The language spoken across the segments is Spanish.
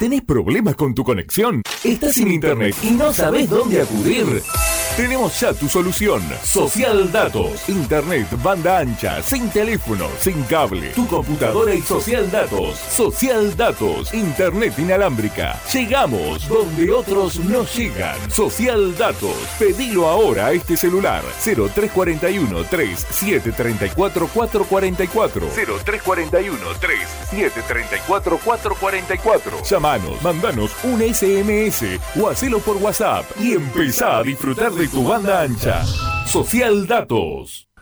¿Tenés problemas con tu conexión? ¿Estás sin internet y no sabes dónde acudir? Tenemos ya tu solución. Social Datos. Internet, banda ancha, sin teléfono, sin cable. Tu computadora y Social Datos. Social Datos. Internet inalámbrica. Llegamos donde otros no llegan. Social Datos. Pedilo ahora a este celular. 0341 3734 444. 0341 3734 444. Llamanos, mandanos un SMS o hacelo por WhatsApp y empezá a disfrutar de tu banda ancha. Social Datos.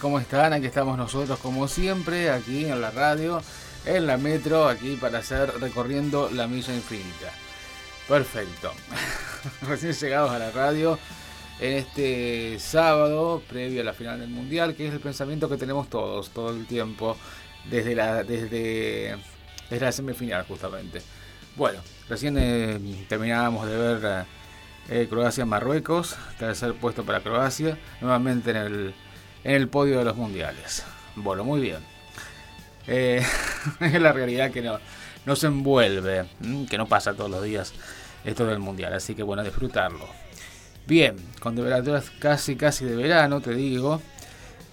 ¿Cómo están? Aquí estamos nosotros como siempre, aquí en la radio, en la metro, aquí para hacer recorriendo la milla infinita. Perfecto. Recién llegados a la radio en este sábado, previo a la final del Mundial, que es el pensamiento que tenemos todos, todo el tiempo, desde la, desde, desde la semifinal justamente. Bueno, recién eh, terminábamos de ver eh, Croacia-Marruecos, tercer puesto para Croacia, nuevamente en el en el podio de los mundiales. Bueno, muy bien. Eh, es la realidad que no, nos envuelve, que no pasa todos los días esto del mundial, así que bueno, disfrutarlo. Bien, con temperaturas casi casi de verano, te digo,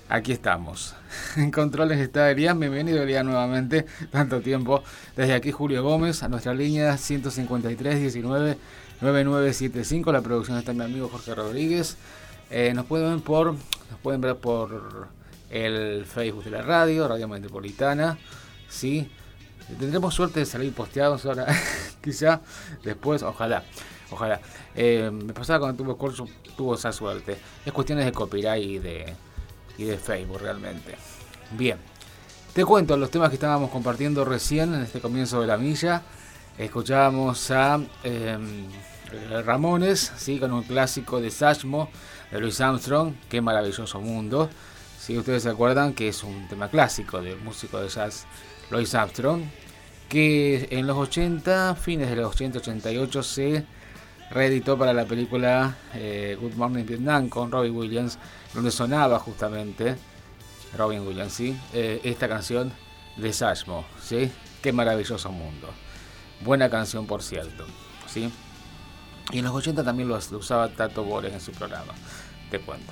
aquí estamos. En controles está Elian, bienvenido Elian nuevamente, tanto tiempo. Desde aquí Julio Gómez, a nuestra línea 153 19 9975, la producción está mi amigo Jorge Rodríguez. Eh, nos pueden ver por nos pueden ver por el Facebook de la radio, Radio Metropolitana, ¿sí? Tendremos suerte de salir posteados ahora, quizá después, ojalá, ojalá. Eh, me pasaba cuando tuvo curso, tuvo esa suerte. Es cuestiones de copyright y de, y de Facebook realmente. Bien, te cuento los temas que estábamos compartiendo recién en este comienzo de la milla. Escuchábamos a em, Ramones, ¿sí? con un clásico de Sashmo de Louis Armstrong, Qué maravilloso mundo. Si ustedes se acuerdan que es un tema clásico del músico de jazz Louis Armstrong, que en los 80, fines de los 80, 88 se reeditó para la película eh, Good Morning Vietnam con Robin Williams, donde sonaba justamente Robin Williams, ¿sí? Eh, esta canción de Sashmo, ¿sí? Qué maravilloso mundo. Buena canción, por cierto, ¿sí? Y en los 80 también lo, usaba Tato Bores en su programa. Te cuento.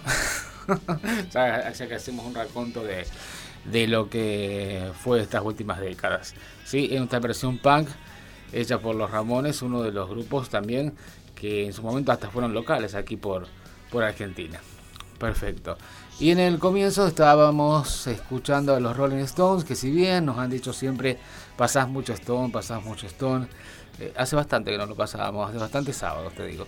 o sea, que hacemos un raconto de, de lo que fue estas últimas décadas. ¿sí? En esta versión punk hecha por los Ramones, uno de los grupos también que en su momento hasta fueron locales aquí por, por Argentina. Perfecto. Y en el comienzo estábamos escuchando a los Rolling Stones, que si bien nos han dicho siempre, pasás mucho Stone, pasás mucho Stone, Eh, hace bastante que no lo pasábamos, hace bastantes sábados, te digo.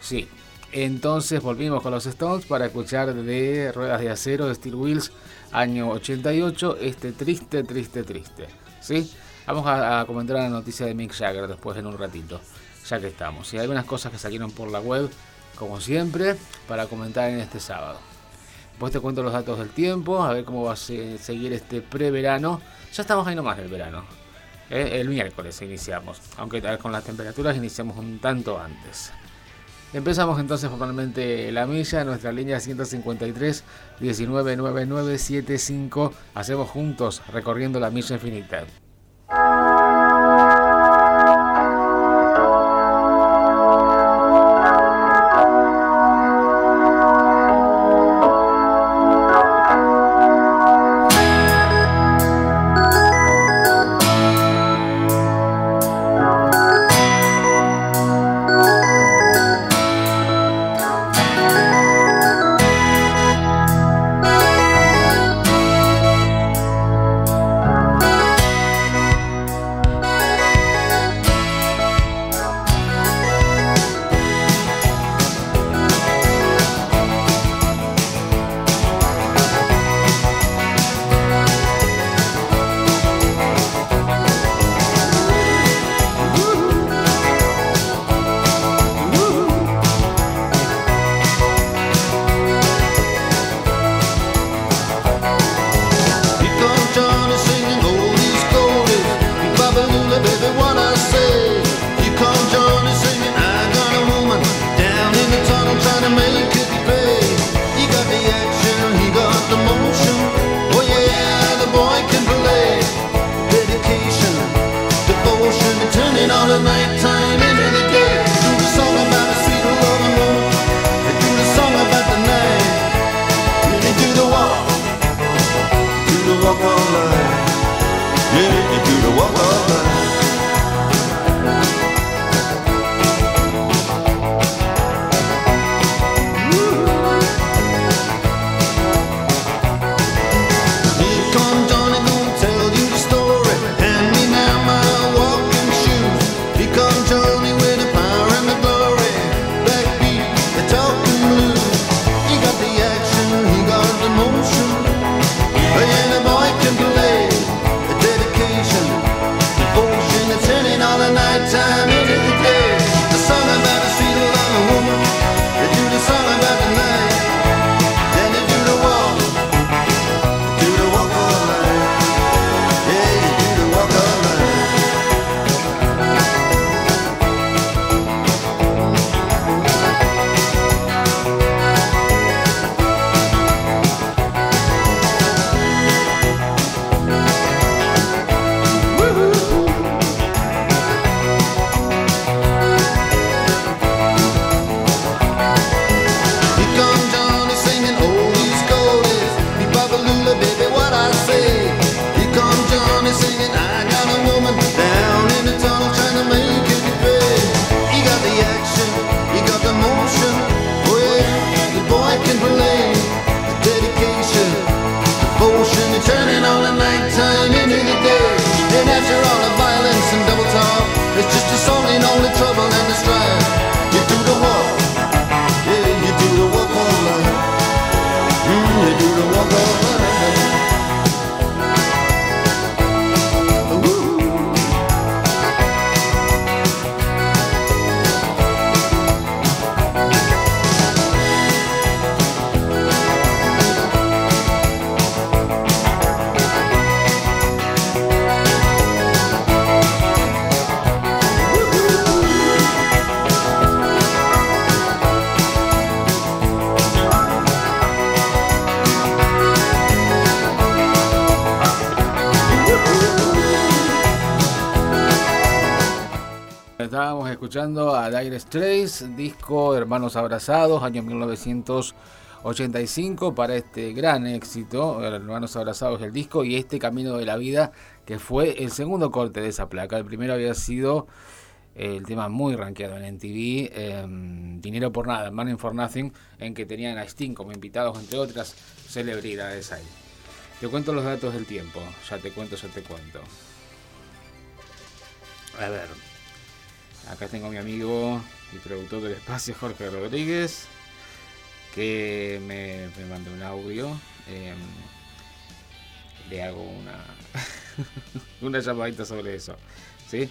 Sí. Entonces volvimos con los Stones para escuchar de Ruedas de Acero de Steel Wheels, año 88, este triste, triste, triste. ¿Sí? Vamos a, comentar la noticia de Mick Jagger después en un ratito, ya que estamos. Y hay algunas cosas que salieron por la web, como siempre, para comentar en este sábado. Después te cuento los datos del tiempo, a ver cómo va a seguir este preverano. Ya estamos ahí nomás del verano. ¿Eh? El miércoles iniciamos, aunque con las temperaturas iniciamos un tanto antes. Empezamos entonces formalmente la milla, nuestra línea 153 199975. Hacemos juntos recorriendo la milla infinita. Escuchando a Dire Straits, disco Hermanos Abrazados, año 1985, para este gran éxito, Hermanos Abrazados el disco, y este Camino de la Vida, que fue el segundo corte de esa placa. El primero había sido eh, el tema muy rankeado en MTV, em, Dinero por Nada, Money for Nothing, en que tenían a Sting como invitados, entre otras celebridades ahí. Te cuento los datos del tiempo, ya te cuento, ya te cuento. A ver, acá tengo a mi amigo y productor del espacio, Jorge Rodríguez, que me, me mandó un audio. Em, le hago una, una llamadita sobre eso. ¿Sí?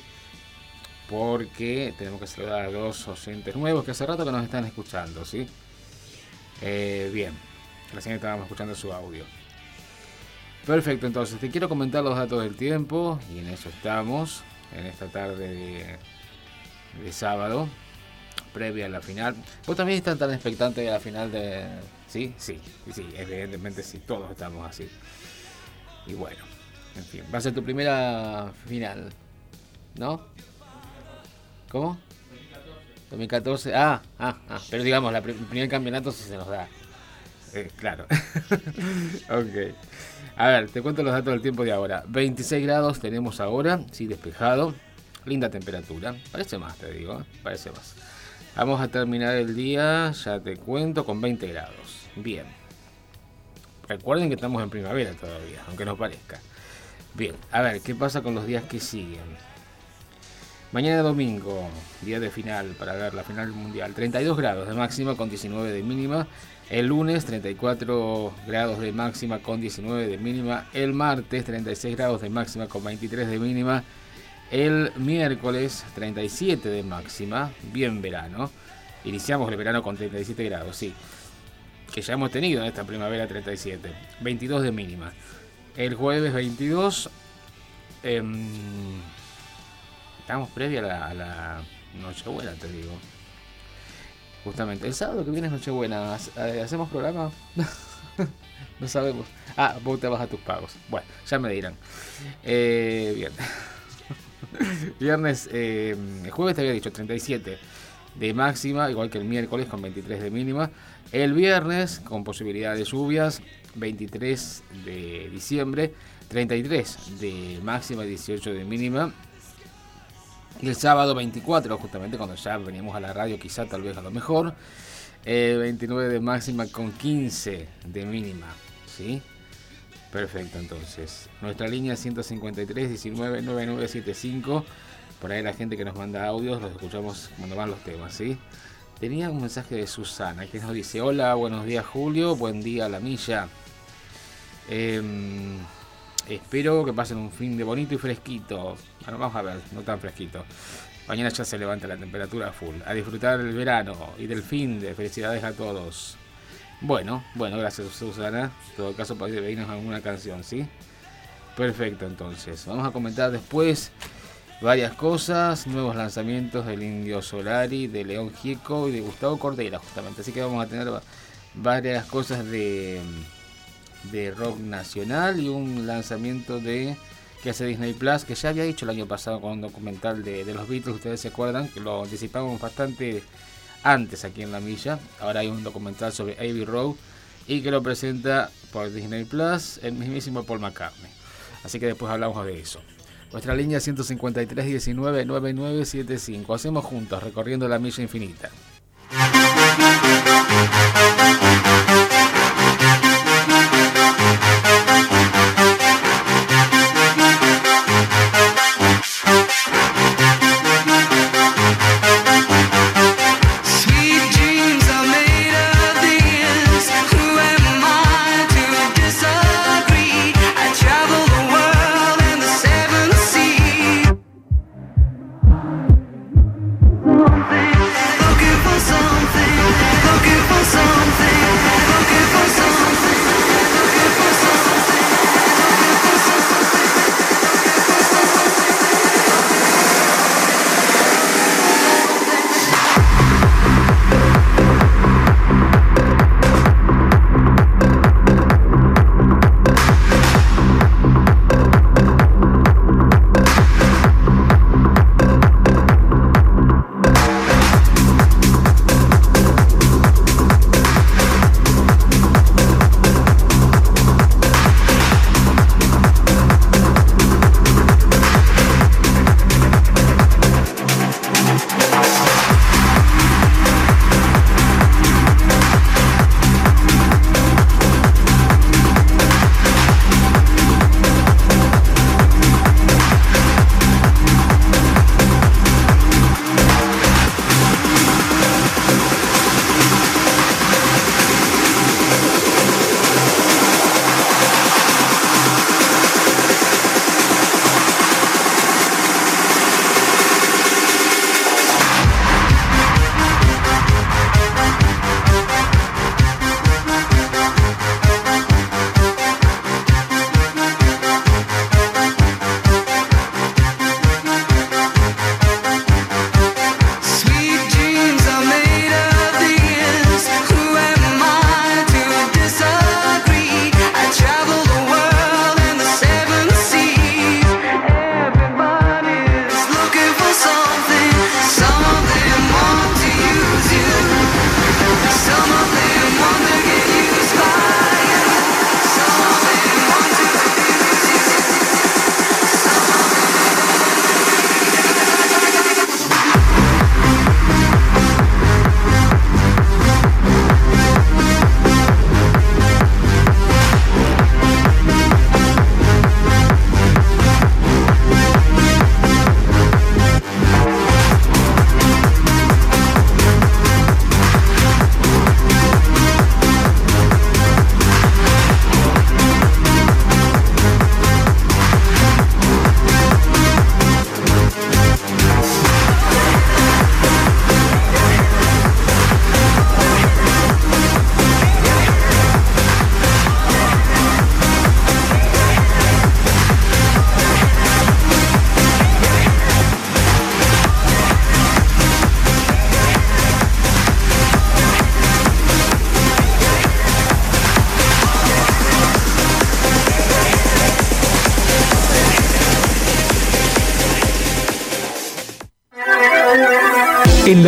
Porque tenemos que saludar a dos oyentes nuevos que hace rato que nos están escuchando. ¿Sí? Eh, bien, recién estábamos escuchando su audio. Perfecto, entonces te quiero comentar los datos del tiempo y en eso estamos, en esta tarde de, sábado, previa a la final. ¿Vos también estás tan expectante de la final de... Sí, sí, sí, evidentemente sí, todos estamos así. Y bueno, en fin, va a ser tu primera final, ¿no? ¿Cómo? 2014. Ah, ah, ah. Pero digamos, el primer campeonato sí se nos da. Eh, claro. ok. A ver, te cuento los datos del tiempo de ahora. 26 grados tenemos ahora, sí, despejado. Linda temperatura. Parece más, te digo, ¿eh? parece más. Vamos a terminar el día, ya te cuento, con 20 grados. Bien. Recuerden que estamos en primavera todavía, aunque no parezca. Bien, a ver, ¿qué pasa con los días que siguen? Mañana domingo, día de final para ver la final mundial. 32 grados de máxima con 19 de mínima. El lunes 34 grados de máxima con 19 de mínima. El martes 36 grados de máxima con 23 de mínima. El miércoles 37 de máxima. Bien verano. Iniciamos el verano con 37 grados, sí. Que ya hemos tenido en esta primavera 37. 22 de mínima. El jueves 22. Em, estamos previa a la, Nochebuena, te digo. Justamente. El sábado que viene es Nochebuena. Eh, ¿Hacemos programa? no sabemos. Ah, vos te vas a tus pagos. Bueno, ya me dirán. Eh, bien. Viernes, eh, jueves te había dicho 37 de máxima, igual que el miércoles con 23 de mínima. El viernes con posibilidad de lluvias, 23 de diciembre, 33 de máxima y 18 de mínima. Y el sábado 24, justamente cuando ya veníamos a la radio, quizá tal vez a lo mejor. 29 eh, de máxima con 15 de mínima. ¿Sí? Perfecto, entonces. Nuestra línea 153 19 9975. Por ahí la gente que nos manda audios, los escuchamos cuando van los temas, ¿sí? Tenía un mensaje de Susana que nos dice: Hola, buenos días Julio, buen día la milla. Em, espero que pasen un fin de bonito y fresquito. Bueno, vamos a ver, no tan fresquito. Mañana ya se levanta la temperatura full. A disfrutar del verano y del fin de felicidades a todos. Bueno, bueno, gracias Susana. En todo caso, podéis pedirnos alguna canción, ¿sí? Perfecto, entonces. Vamos a comentar después varias cosas. Nuevos lanzamientos del Indio Solari, de León Gieco y de Gustavo Cordera, justamente. Así que vamos a tener varias cosas de de rock nacional y un lanzamiento de que hace Disney Plus, que ya había hecho el año pasado con un documental de, los Beatles, ustedes se acuerdan, que lo anticipamos bastante antes aquí en la milla. Ahora hay un documental sobre Abbey Road y que lo presenta por Disney Plus el mismísimo Paul McCartney. Así que después hablamos de eso. Nuestra línea 153 19 9975. Hacemos juntos recorriendo la milla infinita.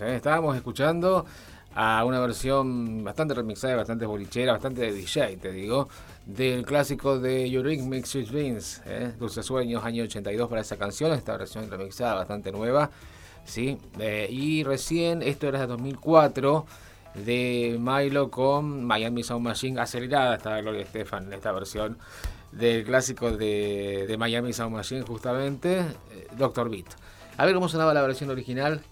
¿Eh? Estábamos escuchando a una versión bastante remixada, bastante bolichera, bastante de DJ, te digo, del clásico de Mix With Dreams, ¿eh? Dulce Sueños, año 82 para esa canción, esta versión remixada bastante nueva, ¿sí? Eh, y recién, esto era de 2004, de Milo con Miami Sound Machine acelerada, estaba Gloria Estefan esta versión del clásico de, de Miami Sound Machine, justamente, eh, Doctor Beat. A ver cómo sonaba la versión original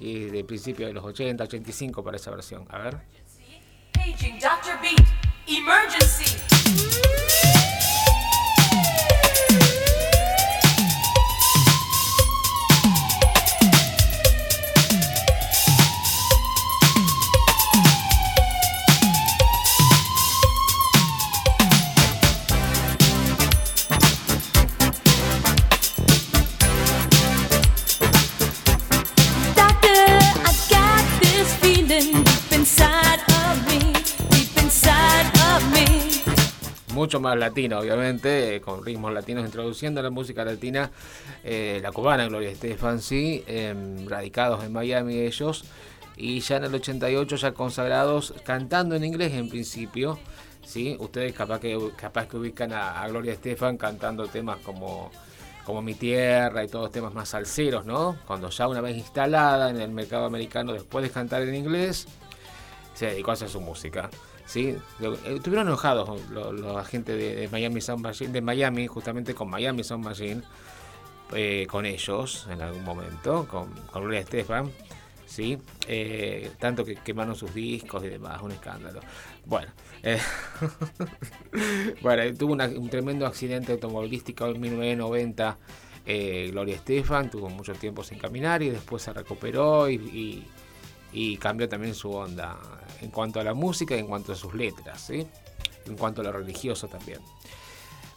y de principio de los 80, 85 para esa versión. A ver. Mucho más latino, obviamente, con ritmos latinos, introduciendo la música latina, eh, la cubana Gloria Estefan, sí, em, radicados en Miami ellos, y ya en el 88 ya consagrados cantando en inglés en principio. ¿sí? Ustedes capaz que, capaz que ubican a, Gloria Estefan cantando temas como, como Mi Tierra y todos temas más salseros, ¿no? Cuando ya una vez instalada en el mercado americano después de cantar en inglés, se dedicó a hacer su música. ¿Sí? Estuvieron enojados los, agentes de, Miami Sound Machine, de Miami, justamente con Miami Sound Machine, eh, con ellos en algún momento, con, Gloria Estefan. ¿sí? Eh, tanto que quemaron sus discos y demás, un escándalo. Bueno, eh, bueno tuvo un tremendo accidente automovilístico en 1990. Eh, Gloria Estefan tuvo mucho tiempo sin caminar y después se recuperó y, cambió también su onda en cuanto a la música y en cuanto a sus letras, ¿sí? en cuanto a lo religioso también.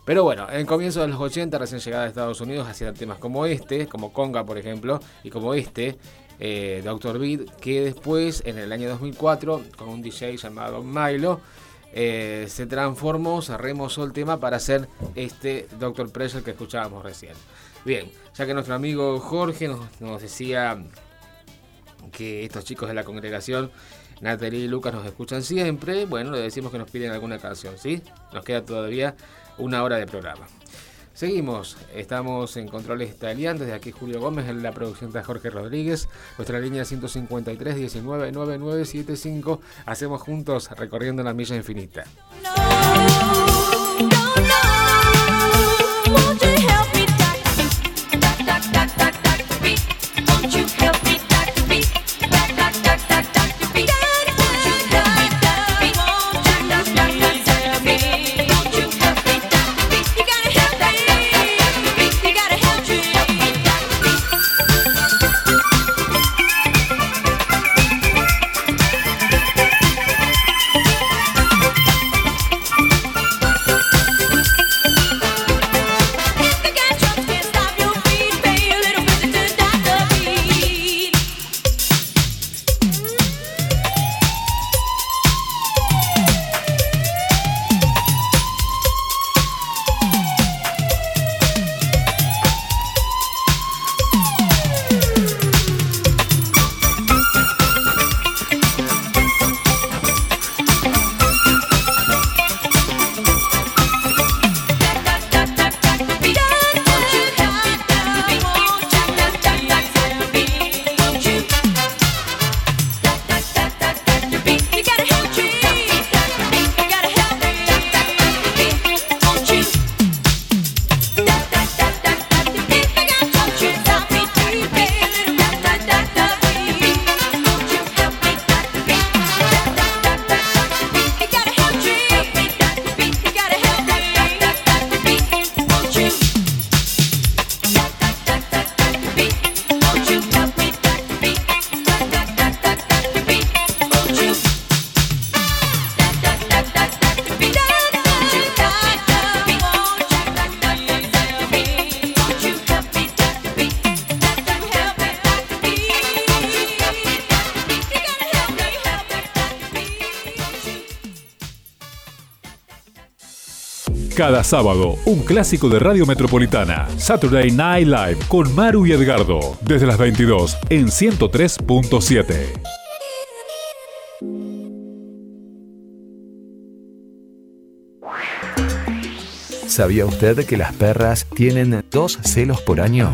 Pero bueno, en comienzo de los 80, recién llegada a Estados Unidos, hacían temas como este, como Conga, por ejemplo, y como este, eh, Dr. Beat, que después, en el año 2004, con un DJ llamado Milo, eh, se transformó, se remozó el tema para hacer este Dr. Pressure que escuchábamos recién. Bien, ya que nuestro amigo Jorge nos, decía que estos chicos de la congregación, Natalie y Lucas, nos escuchan siempre, bueno, le decimos que nos piden alguna canción, ¿sí? Nos queda todavía una hora de programa. Seguimos, estamos en controles italianos, desde aquí Julio Gómez, en la producción de Jorge Rodríguez, nuestra línea 153 19 9975, hacemos juntos recorriendo la milla infinita. Cada sábado, un clásico de Radio Metropolitana, Saturday Night Live, con Maru y Edgardo, desde las 22 en 103.7. ¿Sabía usted que las perras tienen dos celos por año?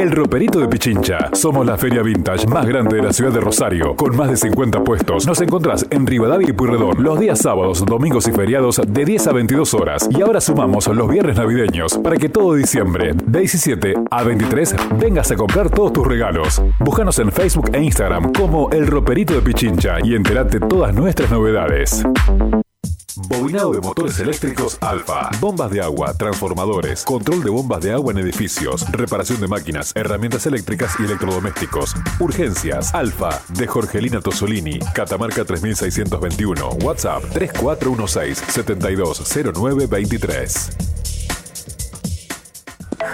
El Roperito de Pichincha. Somos la feria vintage más grande de la ciudad de Rosario, con más de 50 puestos. Nos encontrás en Rivadavia y Puyredón los días sábados, domingos y feriados de 10 a 22 horas. Y ahora sumamos los viernes navideños para que todo diciembre, de 17 a 23, vengas a comprar todos tus regalos. Búscanos en Facebook e Instagram como El Roperito de Pichincha y entérate todas nuestras novedades. Bobinado de motores eléctricos Alfa, bombas de agua, transformadores, control de bombas de agua en edificios, reparación de máquinas, herramientas eléctricas y electrodomésticos. Urgencias Alfa de Jorgelina Tosolini, Catamarca 3621, WhatsApp 3416 720923.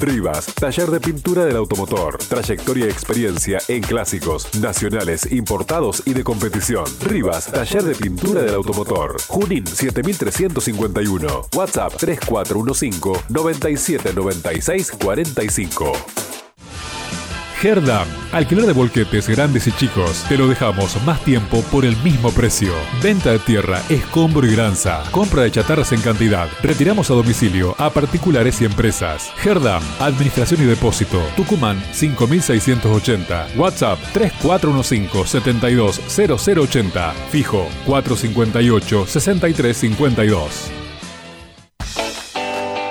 Rivas, taller de pintura del automotor. Trayectoria y experiencia en clásicos, nacionales, importados y de competición. Rivas, taller de pintura del automotor. Junín 7351. WhatsApp 3415 9796 45. Herdam, alquiler de volquetes grandes y chicos. Te lo dejamos más tiempo por el mismo precio. Venta de tierra, escombro y granza. Compra de chatarras en cantidad. Retiramos a domicilio a particulares y empresas. Herdam, administración y depósito. Tucumán 5680. WhatsApp 3415 720080. Fijo 458 6352.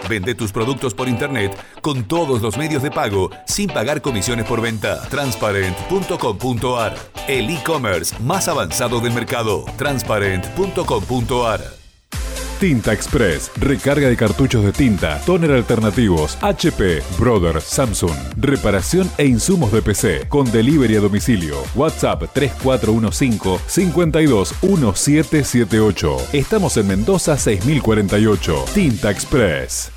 Vende tus productos por internet con todos los medios de pago sin pagar comisiones por venta. Transparent.com.ar El e-commerce más avanzado del mercado. Transparent.com.ar Tinta Express, recarga de cartuchos de tinta, toner alternativos, HP, Brother, Samsung, reparación e insumos de PC, con delivery a domicilio. WhatsApp 3415 521778. Estamos en Mendoza 6048. Tinta Express.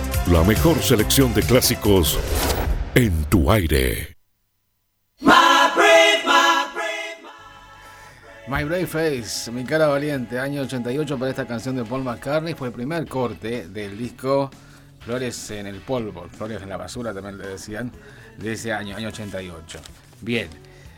la mejor selección de clásicos en tu aire. My Brave Face, Mi cara valiente, año 88 para esta canción de Paul McCartney, fue el primer corte del disco Flores en el polvo, Flores en la basura también le decían, de ese año, año 88. Bien,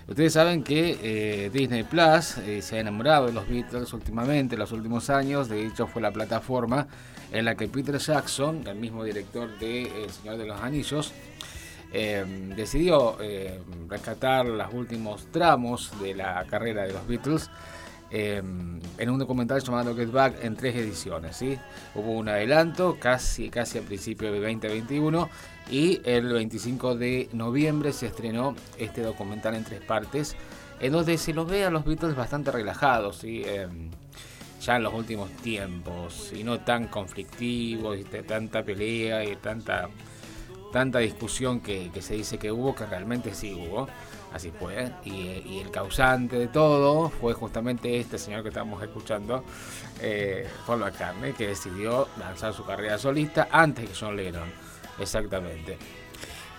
ustedes saben que eh, Disney Plus eh, se ha enamorado de los Beatles últimamente, en los últimos años, de hecho fue la plataforma en la que Peter Jackson, el mismo director de El Señor de los Anillos, eh, decidió eh, rescatar los últimos tramos de la carrera de los Beatles eh, en un documental llamado Get Back en tres ediciones. ¿sí? Hubo un adelanto casi, casi al principio de 2021 y el 25 de noviembre se estrenó este documental en tres partes en donde se los ve a los Beatles bastante relajados. ¿sí? ya en los últimos tiempos y no tan conflictivos tanta pelea y tanta tanta discusión que, se dice que hubo, que realmente sí hubo, así fue, y, el causante de todo fue justamente este señor que estamos escuchando, eh, Paul McCartney, que decidió lanzar su carrera solista antes que John Lennon, exactamente.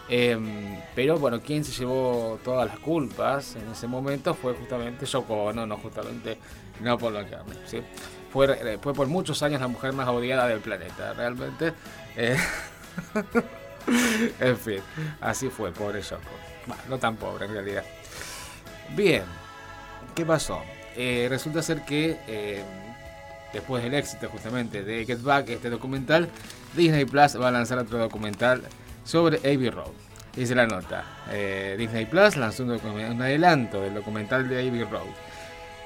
Em, pero bueno, quien se llevó todas las culpas en ese momento fue justamente Yoko Ono, no justamente no por la carne. ¿sí? Fue, eh, fue por muchos años la mujer más odiada del planeta, realmente. Eh, en fin, así fue, pobre Yoko. No tan pobre en realidad. Bien, ¿qué pasó? Eh, resulta ser que después del éxito justamente de Get Back, este documental, Disney Plus va a lanzar otro documental sobre Abbey Road. Dice la nota, Disney Plus lanzó un, un adelanto del documental de Abbey Road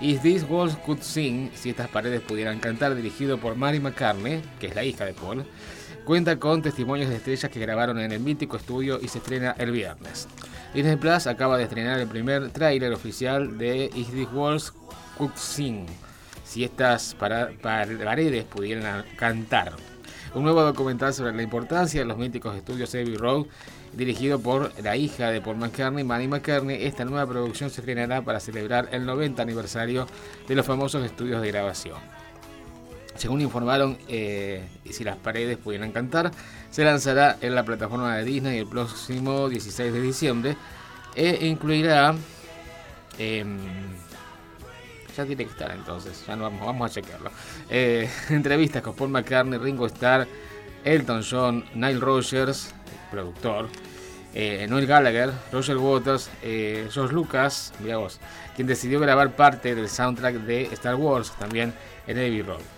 Is This Walls Could Sing, si estas paredes pudieran cantar, dirigido por Mary McCartney, que es la hija de Paul, cuenta con testimonios de estrellas que grabaron en el mítico estudio y se estrena el viernes. Disney Plus acaba de estrenar el primer tráiler oficial de Is This Walls Could Sing, si estas paredes pudieran cantar. Un nuevo documental sobre la importancia de los míticos estudios Abbey Road dirigido por la hija de Paul McCartney, Manny McCartney. Esta nueva producción se estrenará para celebrar el 90 aniversario de los famosos estudios de grabación. Según informaron, eh, y si las paredes pudieran cantar, se lanzará en la plataforma de Disney el próximo 16 de diciembre e incluirá... Em, ya tiene que estar entonces, ya no vamos, a chequearlo. Eh, entrevistas con Paul McCartney, Ringo Starr, Elton John, Nile Rogers, productor, eh, Noel Gallagher, Roger Waters, George Lucas, mira quien decidió grabar parte del soundtrack de Star Wars, también en Abbey Road.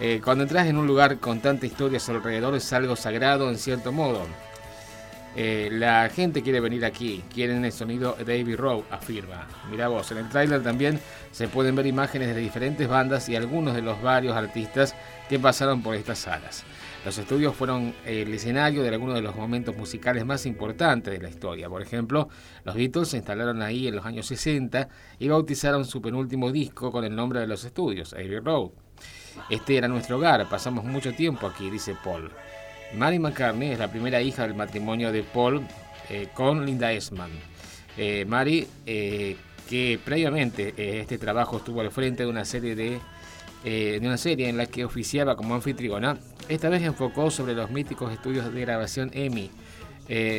Eh, cuando entras en un lugar con tanta historia a su alrededor es algo sagrado en cierto modo. Eh, la gente quiere venir aquí, quieren el sonido de Abbey Road, afirma. Mira vos, en el tráiler también se pueden ver imágenes de diferentes bandas y algunos de los varios artistas que pasaron por estas salas. Los estudios fueron el escenario de algunos de los momentos musicales más importantes de la historia. Por ejemplo, los Beatles se instalaron ahí en los años 60 y bautizaron su penúltimo disco con el nombre de los estudios, Abbey Road. Este era nuestro hogar, pasamos mucho tiempo aquí, dice Paul. Mary McCartney es la primera hija del matrimonio de Paul eh, con Linda Esman. Eh, Mary, eh, que previamente este trabajo estuvo al frente de una serie de, de una serie en la que oficiaba como anfitriona, esta vez enfocó sobre los míticos estudios de grabación EMI,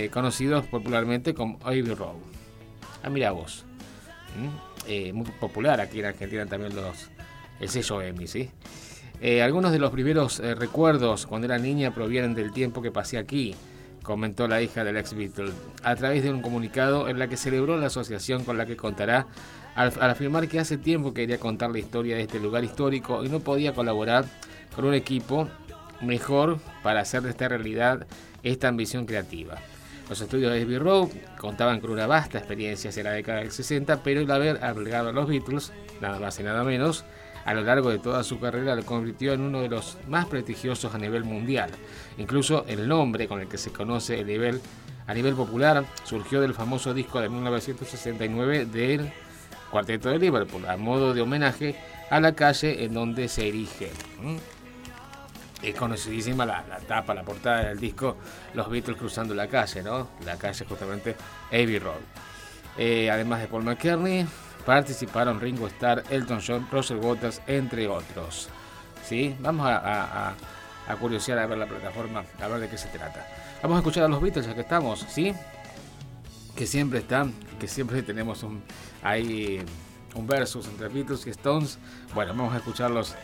conocidos popularmente como Abbey Road. Ah, mira vos. ¿Mm? muy popular aquí en Argentina también los, el sello EMI, ¿sí? Eh, algunos de los primeros eh, recuerdos cuando era niña provienen del tiempo que pasé aquí, comentó la hija del ex Beatle, a través de un comunicado en la que celebró la asociación con la que contará, al, afirmar que hace tiempo quería contar la historia de este lugar histórico y no podía colaborar con un equipo mejor para hacer de esta realidad esta ambición creativa. Los estudios de Abbey Road contaban con una vasta experiencia en la década del 60, pero el haber agregado a los Beatles, nada más y nada menos, a lo largo de toda su carrera lo convirtió en uno de los más prestigiosos a nivel mundial. Incluso el nombre con el que se conoce a nivel popular surgió del famoso disco de 1969 del Cuarteto de Liverpool, a modo de homenaje a la calle en donde se erige. Es conocidísima la, tapa, la portada del disco, los Beatles cruzando la calle, ¿no? La calle justamente Abbey Road. Eh, además de Paul McCartney, participaron Ringo Starr, Elton John, Roger Waters, entre otros. ¿Sí? Vamos a, a, curiosear a ver la plataforma, a ver de qué se trata. Vamos a escuchar a los Beatles, ya que estamos, ¿sí? Que siempre están, que siempre tenemos un, ahí un versus entre Beatles y Stones. Bueno, vamos a escucharlos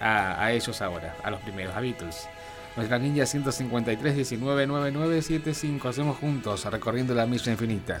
a, ellos ahora, a los primeros, a Beatles. Nuestra ninja 153 19 9975. Hacemos juntos, recorriendo la misa infinita.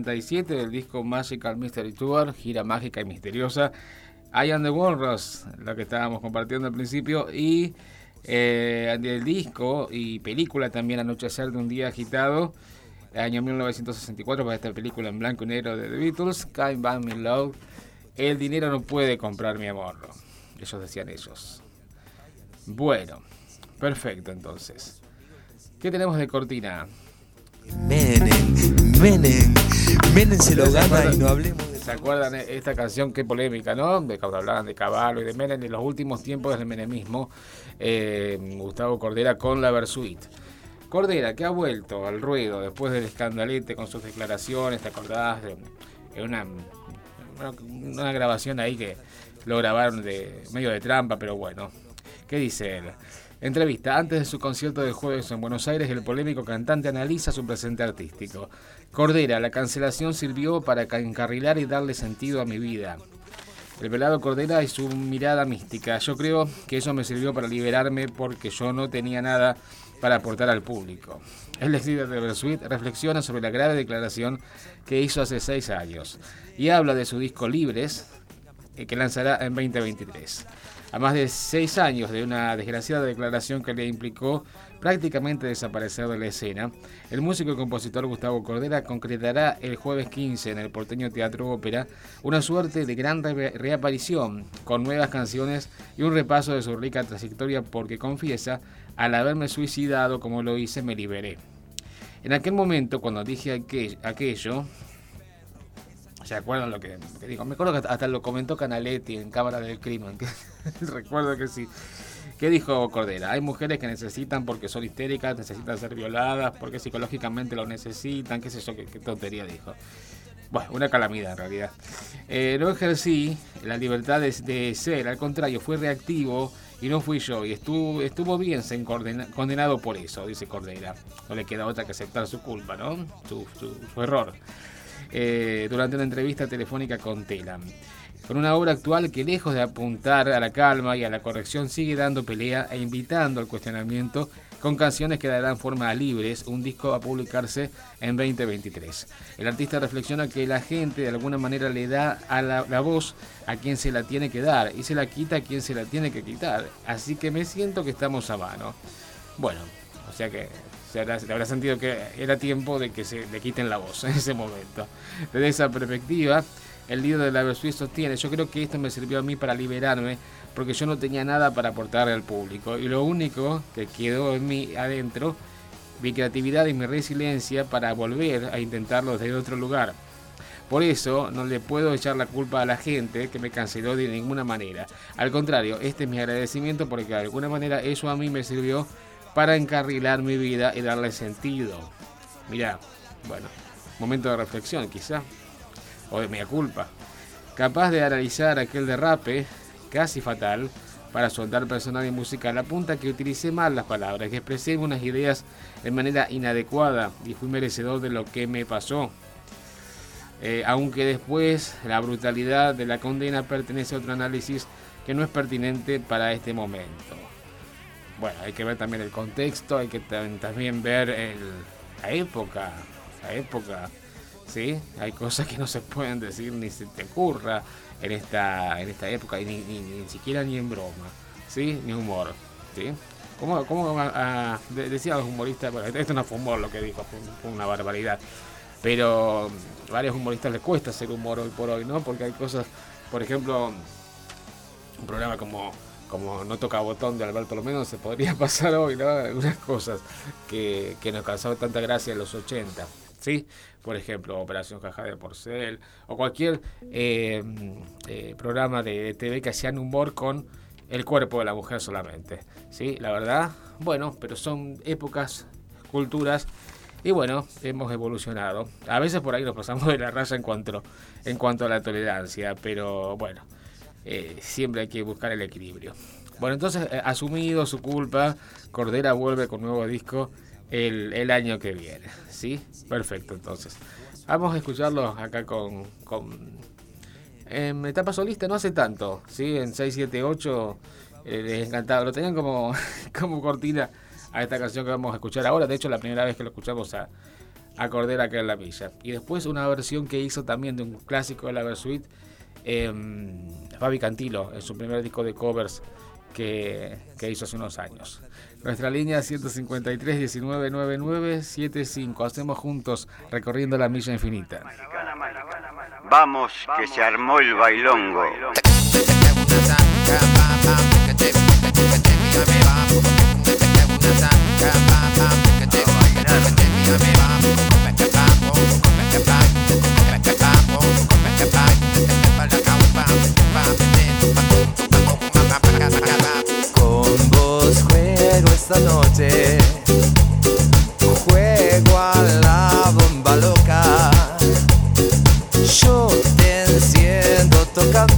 67 del disco Magical Mystery Tour, gira mágica y misteriosa. I Am the Walrus, lo que estábamos compartiendo al principio, y eh, del disco y película también Anochecer de un día agitado, año 1964 para esta película en blanco y negro de The Beatles, Kind By Me Love. El dinero no puede comprar mi amor, ellos decían ellos. Bueno, perfecto entonces. ¿Qué tenemos de cortina? Menem, Menem, se lo gana y no hablemos de... ¿Se acuerdan de esta canción? Qué polémica, ¿no? De cuando hablaban de Caballo y de Menem en los últimos tiempos del menemismo. eh, Gustavo Cordera con la Versuit. Cordera, que ha vuelto al ruedo después del escandalete con sus declaraciones, ¿te acordás? De, una, una grabación ahí que lo grabaron de medio de trampa, pero bueno. ¿Qué dice él? Entrevista. Antes de su concierto de jueves en Buenos Aires, el polémico cantante analiza su presente artístico. Cordera, la cancelación sirvió para ca- encarrilar y darle sentido a mi vida. El velado Cordera y su mirada mística. Yo creo que eso me sirvió para liberarme porque yo no tenía nada para aportar al público. El ex líder de Versuit reflexiona sobre la grave declaración que hizo hace seis años y habla de su disco Libres, eh, que lanzará en 2023. A más de seis años de una desgraciada declaración que le implicó prácticamente desaparecer de la escena, el músico y compositor Gustavo Cordera concretará el jueves 15 en el porteño Teatro Ópera una suerte de gran re- reaparición con nuevas canciones y un repaso de su rica trayectoria porque confiesa, al haberme suicidado como lo hice, me liberé. En aquel momento, cuando dije aquel- aquello, ¿Se acuerdan lo que, que dijo? Me acuerdo que hasta lo comentó Canaletti en Cámara del Crimen. que- recuerdo que sí. ¿Qué dijo Cordera? Hay mujeres que necesitan porque son histéricas, necesitan ser violadas, porque psicológicamente lo necesitan, qué sé yo, qué, qué tontería dijo. Bueno, una calamidad en realidad. Eh, no ejercí la libertad de, de ser, al contrario, fui reactivo y no fui yo. Y estuvo, estuvo bien ser condena- condenado por eso, dice Cordera. No le queda otra que aceptar su culpa, ¿no? Su, su- su error. Eh, durante una entrevista telefónica con Telam. Con una obra actual que lejos de apuntar a la calma y a la corrección sigue dando pelea e invitando al cuestionamiento con canciones que darán forma a libres, un disco a publicarse en 2023. El artista reflexiona que la gente de alguna manera le da a la, la voz a quien se la tiene que dar y se la quita a quien se la tiene que quitar. Así que me siento que estamos a mano. Bueno, o sea que se habrá, se habrá sentido que era tiempo de que se le quiten la voz en ese momento. Desde esa perspectiva, el líder de la Versuit sostiene, yo creo que esto me sirvió a mí para liberarme porque yo no tenía nada para aportarle al público y lo único que quedó en mí adentro mi creatividad y mi resiliencia para volver a intentarlo desde otro lugar. Por eso no le puedo echar la culpa a la gente que me canceló de ninguna manera. Al contrario, este es mi agradecimiento porque de alguna manera eso a mí me sirvió para encarrilar mi vida y darle sentido. Mira, bueno, momento de reflexión quizá, o de mea culpa. Capaz de analizar aquel derrape, casi fatal, para soltar personal y música a la punta que utilicé mal las palabras, que expresé unas ideas de manera inadecuada y fui merecedor de lo que me pasó. Eh, aunque después la brutalidad de la condena pertenece a otro análisis que no es pertinente para este momento. Bueno, hay que ver también el contexto, hay que también ver la época, la época, ¿sí? Hay cosas que no se pueden decir ni se te ocurra en esta, en esta época, y ni, siquiera ni en broma, ¿sí? Ni humor, ¿sí? ¿Cómo, cómo decían los humoristas? Bueno, esto no fue humor lo que dijo, fue una barbaridad. Pero a varios humoristas les cuesta hacer humor hoy por hoy, ¿no? Porque hay cosas, por ejemplo, un programa como, como No toca botón de Alberto Lomeno se podría pasar hoy, ¿no? Algunas cosas que, que nos causaban tanta gracia en los 80. ¿sí? Por ejemplo, Operación Caja de Porcel o cualquier eh, eh, programa de TV que hacían humor con el cuerpo de la mujer solamente, ¿sí? La verdad, bueno, pero son épocas, culturas y bueno, hemos evolucionado. A veces por ahí nos pasamos de la raya en cuanto, en cuanto a la tolerancia, pero bueno, eh, siempre hay que buscar el equilibrio. Bueno, entonces, eh, asumido su culpa, Cordera vuelve con nuevo disco el, el, año que viene. ¿Sí? Perfecto, entonces. Vamos a escucharlo acá con, con en etapa solista, no hace tanto, ¿sí? En 678 eh, les encantaba, lo tenían como, como cortina a esta canción que vamos a escuchar ahora. De hecho, la primera vez que lo escuchamos a, a Cordera acá en la villa. Y después una versión que hizo también de un clásico de la Versuit, eh, Fabi Cantilo, en su primer disco de covers que, que hizo hace unos años. Nuestra línea 153 1999 75. Hacemos juntos recorriendo la milla infinita. Vamos, que se armó el bailongo. Con vos juego esta noche, juego a la bomba loca. Yo te enciendo tocando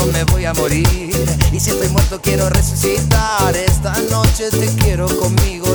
me voy a morir y si estoy muerto quiero resucitar. Esta noche te quiero conmigo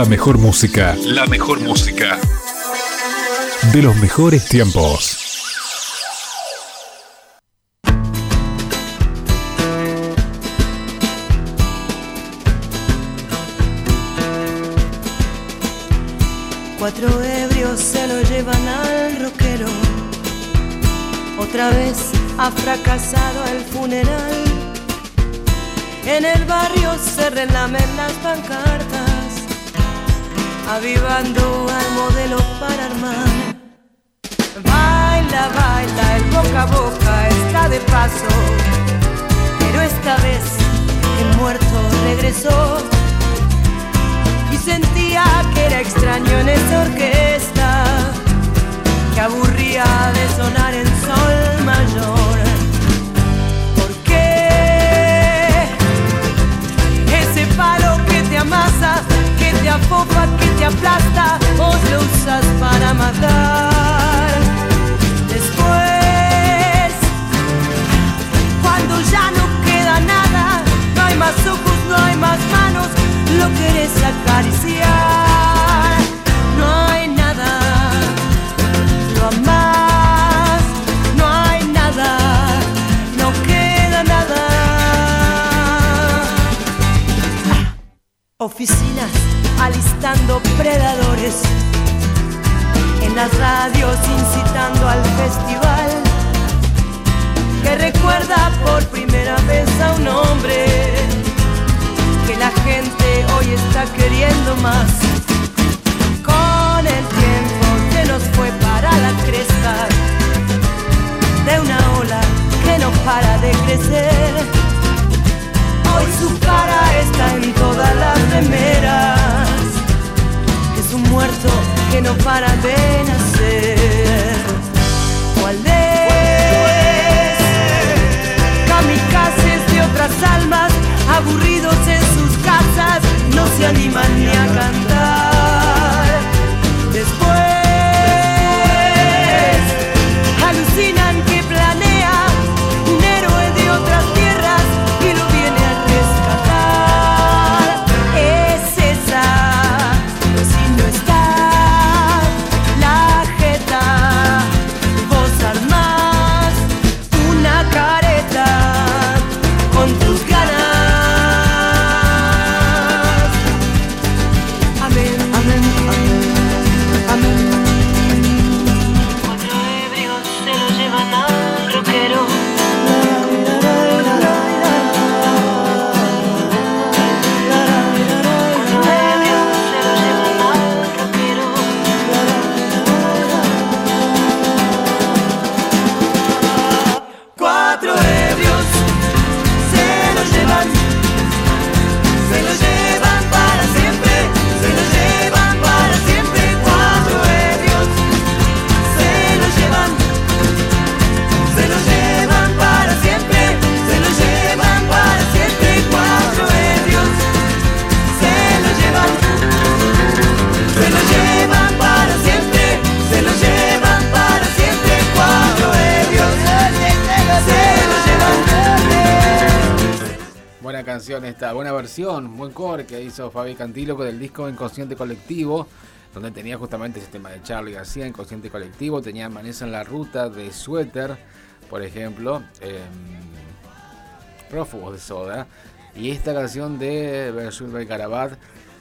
la mejor música. La mejor música. De los mejores tiempos. Cuatro ebrios se lo llevan al roquero. Otra vez ha fracasado el funeral. En el barrio se relamen las pancartas, avivando al modelo para armar. Baila, baila, el boca a boca está de paso. Pero esta vez el muerto regresó y sentía que era extraño en esa orquesta que aburría de sonar en sol mayor. ¿Por qué ese palo que te amasa, que te que te aplasta, vos lo usas para matar? Después, cuando ya no queda nada, no hay más ojos, no hay más manos, lo querés acariciar. No hay nada, lo amás, no hay nada, no queda nada. Oficinas alistando predadores, en las radios incitando al festival que recuerda por primera vez a un hombre que la gente hoy está queriendo más. Con el tiempo se nos fue para la cresta de una ola que no para de crecer su cara está en todas las remeras. Es un muerto que no para de nacer. ¿Cuál es? Kamikazes de otras almas, aburridos en sus casas, no se animan ni a cantar. Después esta, buena versión, buen cover que hizo Fabi Cantilo con el disco Inconsciente Colectivo, donde tenía justamente ese tema de Charlie García, Inconsciente Colectivo, tenía Amanece en la Ruta de Suéter, por ejemplo, eh, Prófugos de Soda, y esta canción de Bersul Belcarabat,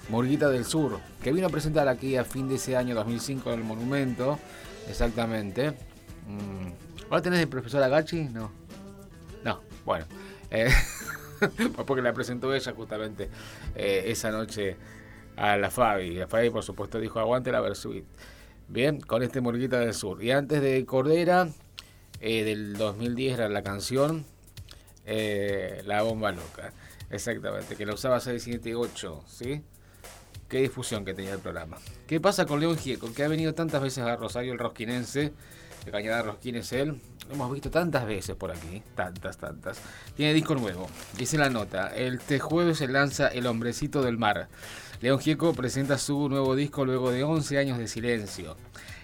Murguita del Sur, que vino a presentar aquí a fin de ese año 2005 en el Monumento, exactamente. Mm, ¿Ahora tenés el profesor Agachi? No. No, bueno. Eh, porque la presentó ella justamente eh, esa noche a la Fabi. La Fabi, por supuesto, dijo aguante la Versuit. Bien, con este Murguita del Sur. Y antes de Cordera, eh, del 2010 era la canción eh, La Bomba Loca. Exactamente, que la usaba 678, ¿sí? Qué difusión que tenía el programa. ¿Qué pasa con León Gieco? Que ha venido tantas veces a Rosario el Rosquinense. De Cañada Rosquín es él. Lo hemos visto tantas veces por aquí. Tantas, tantas. Tiene disco nuevo. Dice la nota. Este jueves se lanza El Hombrecito del Mar. León Gieco presenta su nuevo disco luego de 11 años de silencio.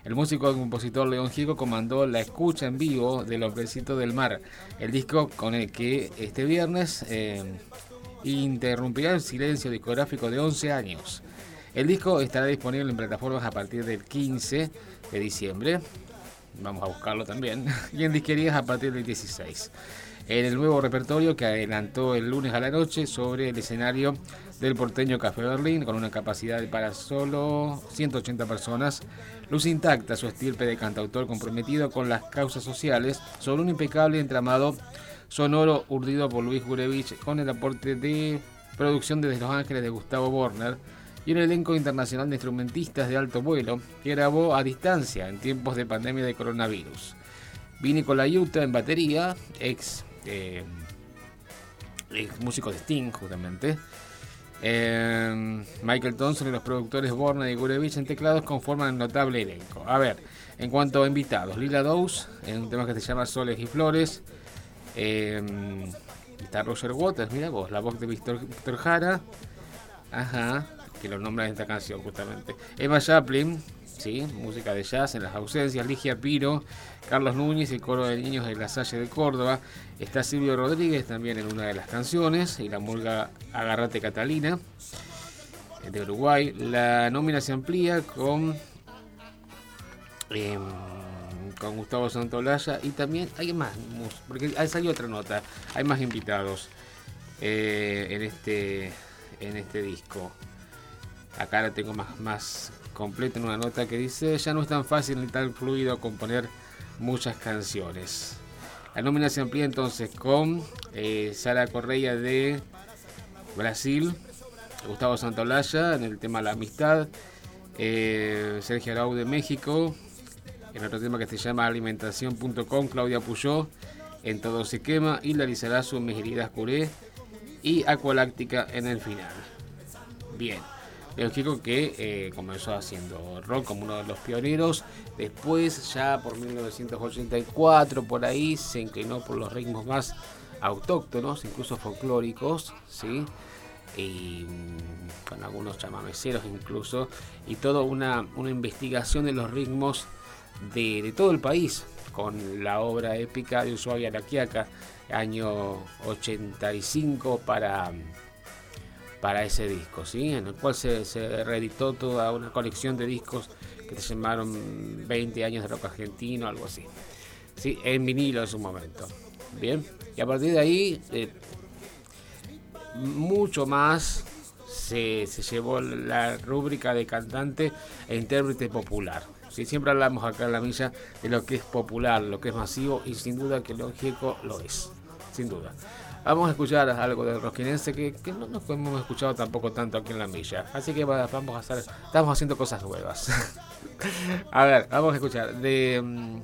El músico y compositor León Gieco comandó la escucha en vivo del Hombrecito del Mar, el disco con el que este viernes eh, interrumpirá el silencio discográfico de 11 años. El disco estará disponible en plataformas a partir del 15 de diciembre. Vamos a buscarlo también. Y en disquerías a partir del 16. En el nuevo repertorio que adelantó el lunes a la noche sobre el escenario del porteño Café Berlín con una capacidad para solo 180 personas. Luz intacta su estirpe de cantautor comprometido con las causas sociales sobre un impecable entramado sonoro urdido por Luis Gurevich con el aporte de producción desde Los Ángeles de Gustavo Borner y un elenco internacional de instrumentistas de alto vuelo que grabó a distancia en tiempos de pandemia de coronavirus. Vini Colaiuta en batería, ex, eh, ex músico de Sting justamente. Eh, Michael Thompson y los productores Borna y Gurevich en teclados conforman un notable elenco. A ver, en cuanto a invitados, Lila Dowes en un tema que se llama Soles y Flores. Eh, está Roger Waters, mira vos, la voz de Víctor Jara. Ajá, que lo nombra en esta canción justamente. Emma Chaplin, sí, música de jazz en las ausencias. Ligia Piro, Carlos Núñez, el coro de niños de la Salle de Córdoba. Está Silvio Rodríguez también en una de las canciones. Y la murga Agarrate Catalina eh, de Uruguay. La nómina se amplía con. em, con Gustavo Santolaya y también hay más, porque ahí salió otra nota, hay más invitados eh, en este en este disco. Acá la tengo más, más completa en una nota que dice, ya no es tan fácil ni tan fluido componer muchas canciones. La nómina se amplía entonces con eh, Sara Correia de Brasil, Gustavo Santolaya en el tema La Amistad, eh, Sergio Arau de México, en otro tema que se llama alimentación.com, Claudia Puyó, en Todo se quema, y la Lizarazu, Mis heridas curé, y Acualáctica en el final. Bien. León Gieco que eh, comenzó haciendo rock como uno de los pioneros. Después, ya por 1984, por ahí, se inclinó por los ritmos más autóctonos, incluso folclóricos, ¿sí? Y mm, con algunos chamameceros incluso. Y toda una, una investigación de los ritmos de, de todo el país, con la obra épica de Ushuaia La año 85 para para ese disco, ¿sí? en el cual se, reeditó toda una colección de discos que se llamaron 20 años de rock argentino, algo así, ¿sí? en vinilo en su momento. Bien, y a partir de ahí, eh, mucho más se, se llevó la rúbrica de cantante e intérprete popular. ¿sí? Siempre hablamos acá en la milla de lo que es popular, lo que es masivo, y sin duda que León Gieco lo es, sin duda. Vamos a escuchar algo del rosquinense que, no nos hemos escuchado tampoco tanto aquí en la milla. Así que va- vamos a hacer, estamos haciendo cosas nuevas. a ver, vamos a escuchar de mm,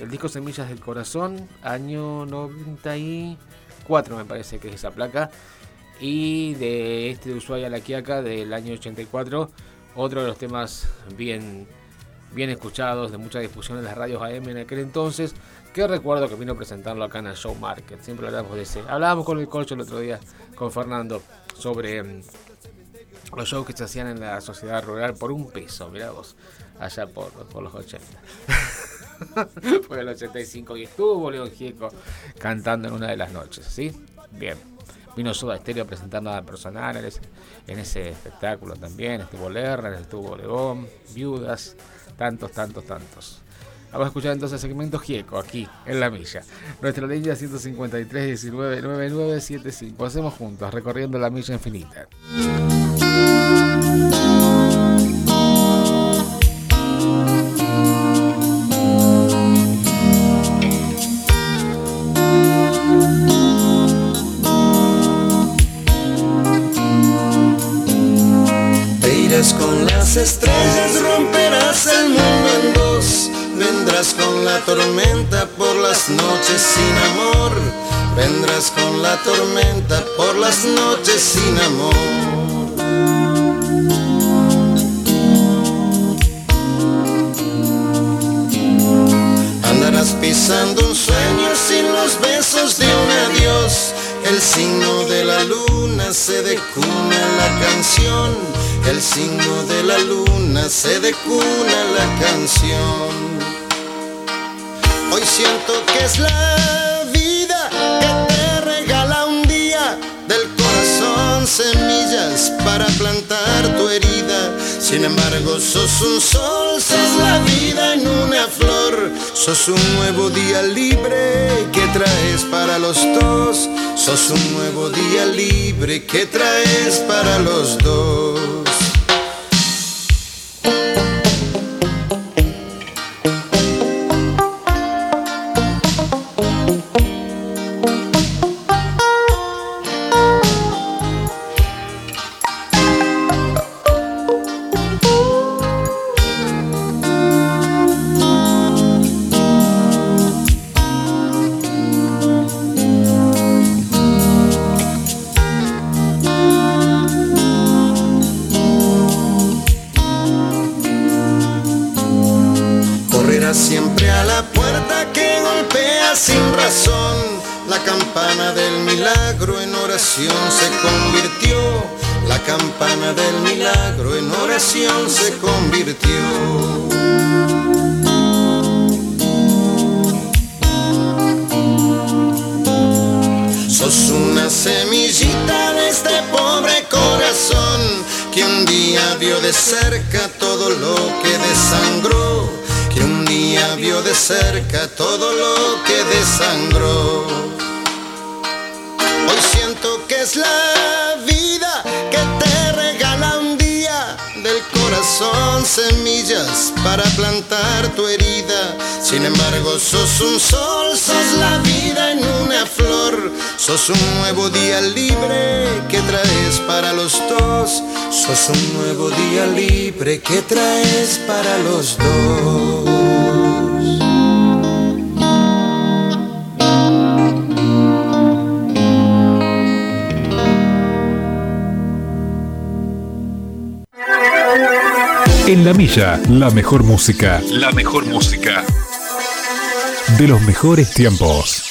el disco Semillas del Corazón, año 94 me parece que es esa placa. Y de este de Ushuaia La Quiaca del año 84, otro de los temas bien, bien escuchados, de mucha difusión en las radios AM en aquel entonces, que recuerdo que vino a presentarlo acá en el Show Market. Siempre hablamos de ese. Hablábamos con el Colcho el otro día, con Fernando, sobre mm, los shows que se hacían en la sociedad rural por un peso, mirá vos, allá por, por los 80. Fue el 85 y estuvo León Gieco cantando en una de las noches, ¿sí? Bien. Vino Soda Stereo a presentar nada personal en ese, en ese espectáculo también. Estuvo Lerner, estuvo León, Viudas, tantos, tantos, tantos. Vamos a escuchar entonces el segmento Gieco aquí en La Milla. Nuestra línea 153 19 9975. Hacemos juntos, recorriendo la milla infinita. La tormenta por las noches sin amor. Vendrás con la tormenta por las noches sin amor. Andarás pisando un sueño sin los besos de un adiós. El signo de la luna se decuna la canción. El signo de la luna se decuna la canción. Hoy siento que es la vida que te regala un día del corazón semillas para plantar tu herida. Sin embargo, sos un sol, sos la vida en una flor. Sos un nuevo día libre que traes para los dos. Sos un nuevo día libre que traes para los dos. Sos un nuevo día libre que traes para los dos. Sos un nuevo día libre que traes para los dos. En la milla, la mejor música. La mejor música. De los mejores tiempos.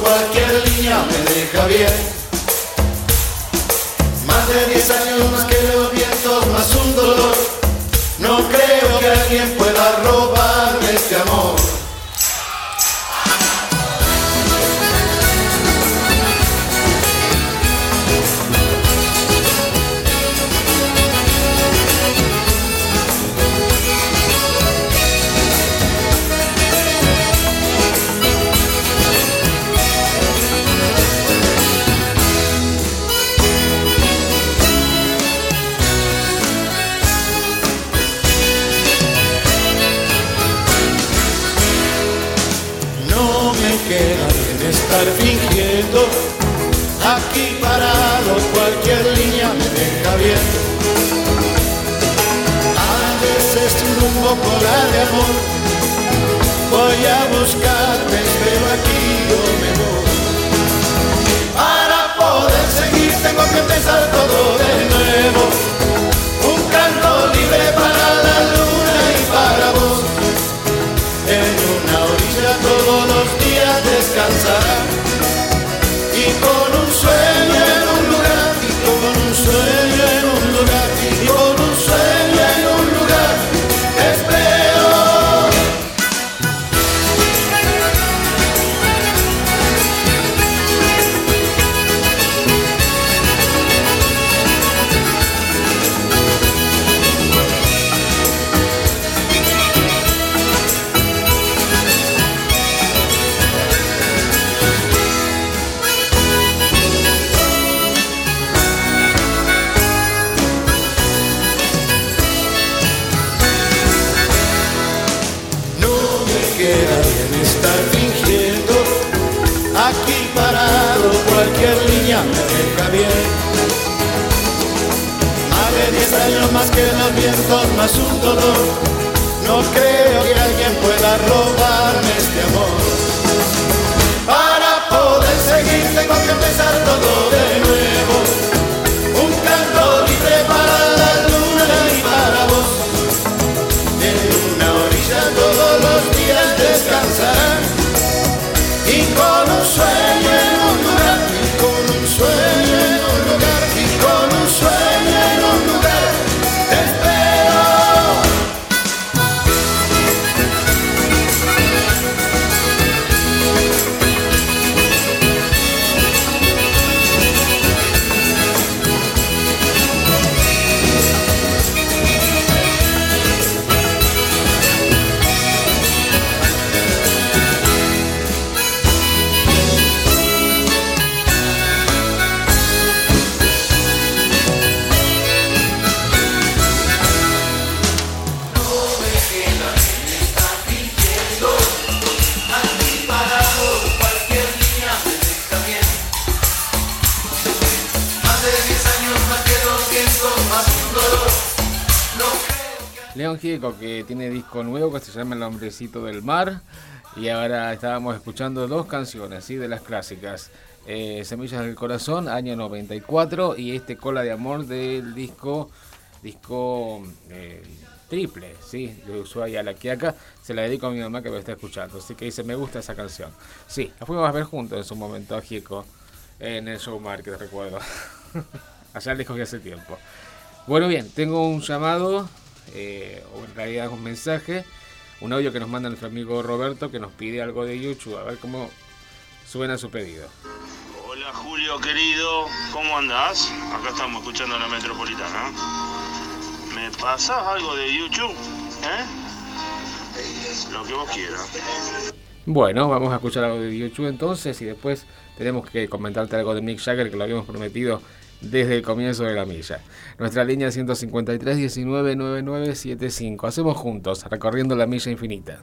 Cualquier línea me deja bien. Voy a buscarte, hombrecito del mar y ahora estábamos escuchando dos canciones ¿sí? de las clásicas. Eh, Semillas del Corazón, año 94 y este Cola de Amor del disco disco eh, triple, ¿sí? de Ushuaia a la Quiaca. Se la dedico a mi mamá que me está escuchando, así que dice me gusta esa canción. Sí, la fuimos a ver juntos en su momento a Gieco en el show market, recuerdo. Allá lejos que hace tiempo. Bueno, bien, tengo un llamado, eh, o en realidad un mensaje, un audio que nos manda nuestro amigo Roberto que nos pide algo de YouTube, a ver cómo suena su pedido. Hola Julio querido, ¿cómo andás? Acá estamos escuchando la metropolitana. ¿Me pasás algo de YouTube? ¿Eh? Lo que vos quieras. Bueno, vamos a escuchar algo de YouTube entonces y después tenemos que comentarte algo de Mick Jagger que lo habíamos prometido desde el comienzo de la milla. Nuestra línea 153 19 9975. Hacemos juntos, recorriendo la milla infinita.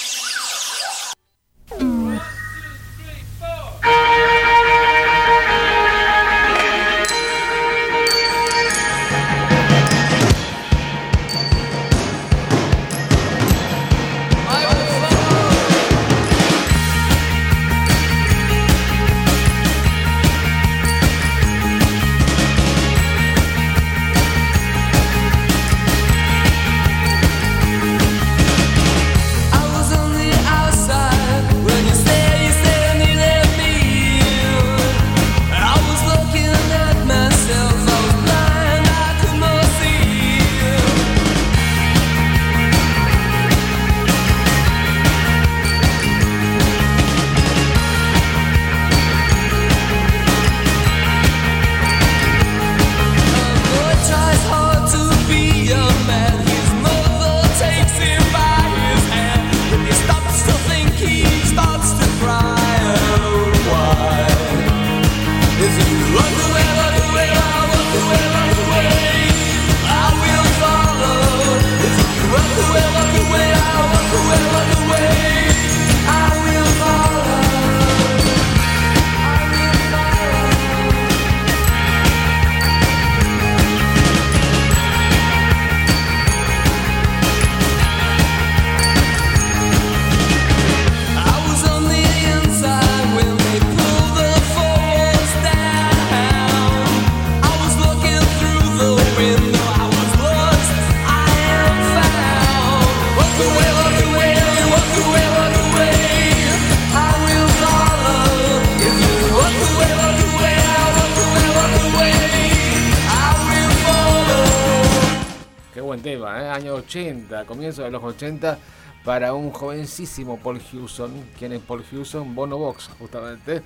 80 para un jovencísimo Paul Hewson. ¿Quién es Paul Hewson? Bono Box, justamente.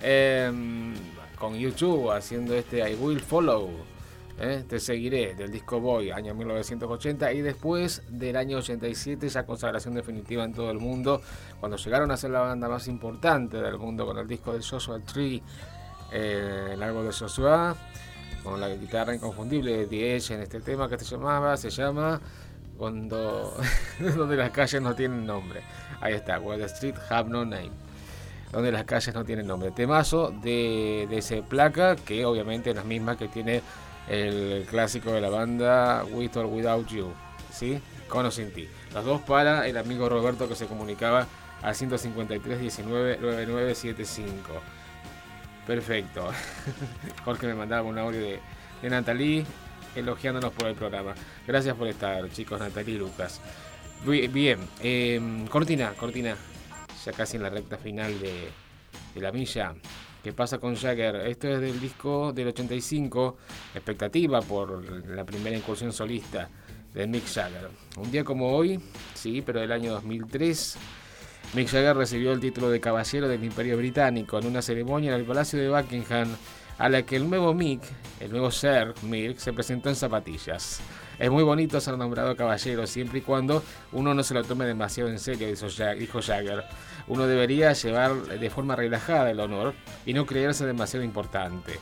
Eh, con YouTube haciendo este I Will Follow. ¿eh? Te seguiré del disco Boy, año 1980. Y después del año 87, ya consagración definitiva en todo el mundo. Cuando llegaron a ser la banda más importante del mundo con el disco de Joshua Tree, eh, el árbol de Joshua con la guitarra inconfundible de The Edge en este tema que se llamaba, se llama cuando donde las calles no tienen nombre. Ahí está, Where the Street Have No Name. Donde las calles no tienen nombre. Temazo de, de ese placa, que obviamente es la misma que tiene el clásico de la banda With or Without You. ¿Sí? Con o sin ti. Los dos para el amigo Roberto que se comunicaba al 153 19 9975. Perfecto. Jorge me mandaba un audio de, de Natalie elogiándonos por el programa. Gracias por estar, chicos, Natalie y Lucas. Bi- Bien, eh, Cortina, Cortina, ya casi en la recta final de, de la milla. ¿Qué pasa con Jagger? Esto es del disco del 85, expectativa por la primera incursión solista de Mick Jagger. Un día como hoy, sí, pero del año 2003, Mick Jagger recibió el título de Caballero del Imperio Británico en una ceremonia en el Palacio de Buckingham a la que el nuevo Mick, el nuevo Sir Mick, se presentó en zapatillas. Es muy bonito ser nombrado caballero siempre y cuando uno no se lo tome demasiado en serio, dijo Jagger. Uno debería llevar de forma relajada el honor y no creerse demasiado importante.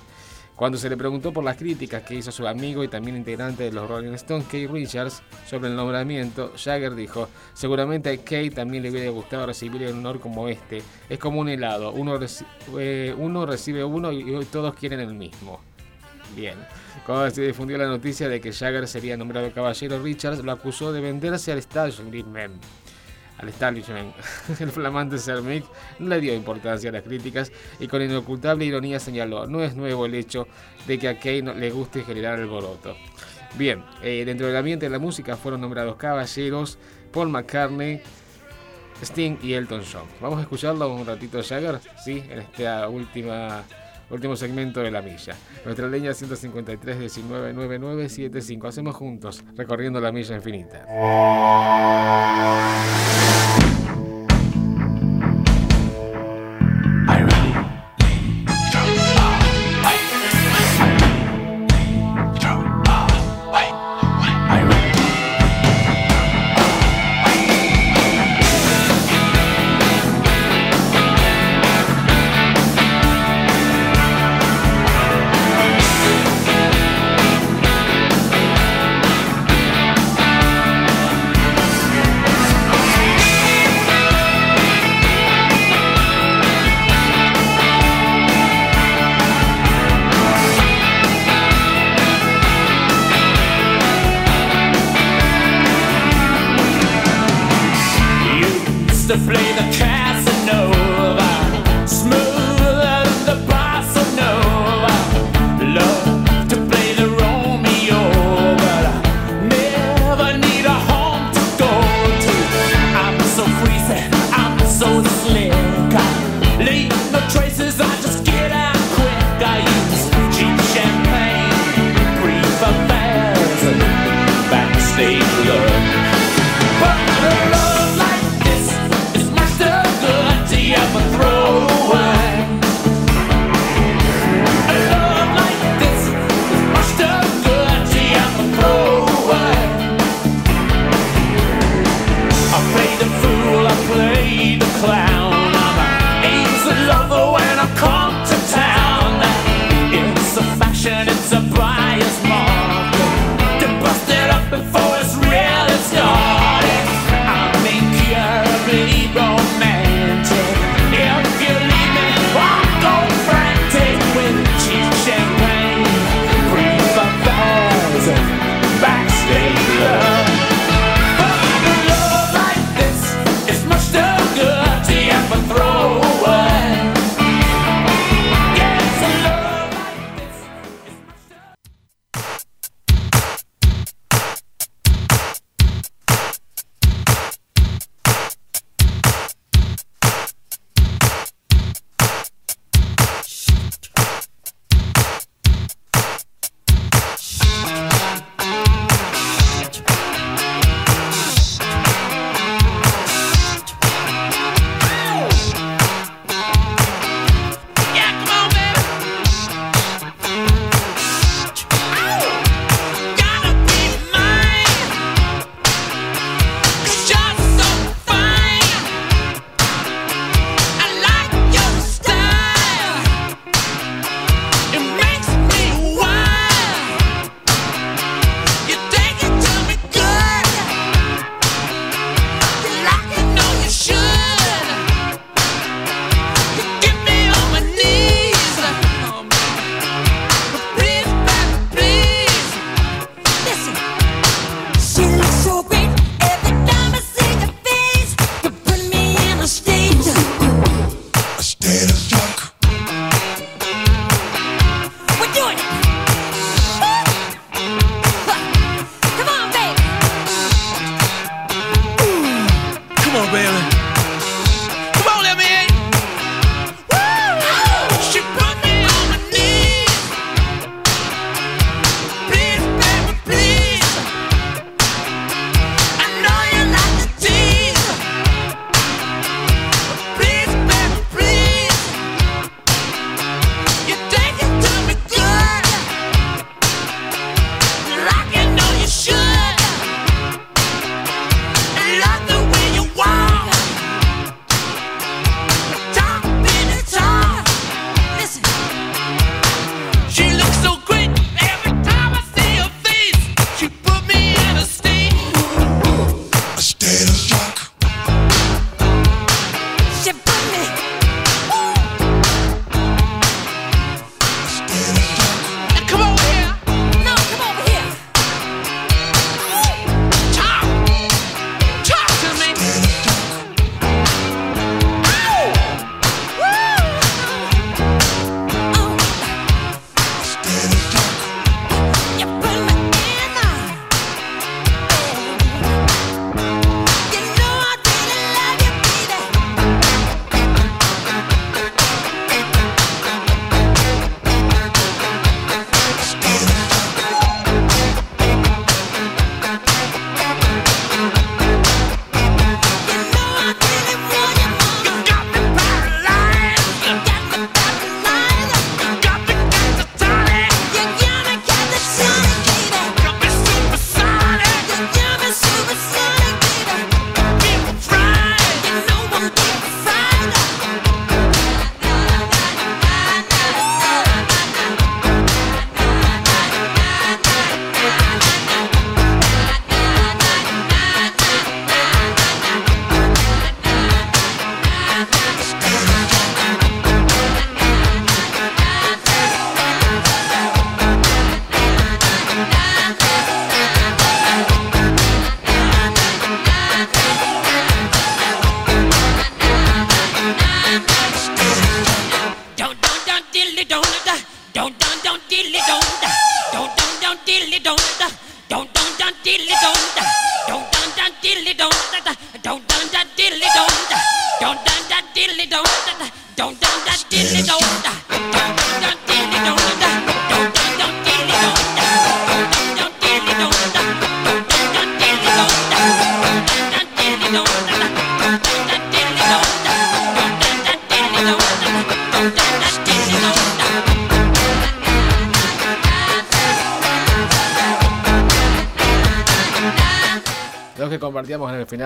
Cuando se le preguntó por las críticas que hizo su amigo y también integrante de los Rolling Stones, Keith Richards, sobre el nombramiento, Jagger dijo, seguramente a Keith también le hubiera gustado recibir un honor como este. Es como un helado, eh, uno recibe uno y hoy todos quieren el mismo. Bien. Cuando se difundió la noticia de que Jagger sería nombrado caballero, Richards lo acusó de venderse al establishment. Al establishment. El flamante Sir Mick no le dio importancia a las críticas y con inocultable ironía señaló, no es nuevo el hecho de que a Kay no le guste generar alboroto. Bien, eh, dentro del ambiente de la música fueron nombrados caballeros Paul McCartney, Sting y Elton John. Vamos a escucharlo un ratito Jagger, sí, en esta última último segmento de la milla. Nuestra leña 153 19 9975. Hacemos juntos, recorriendo la milla infinita.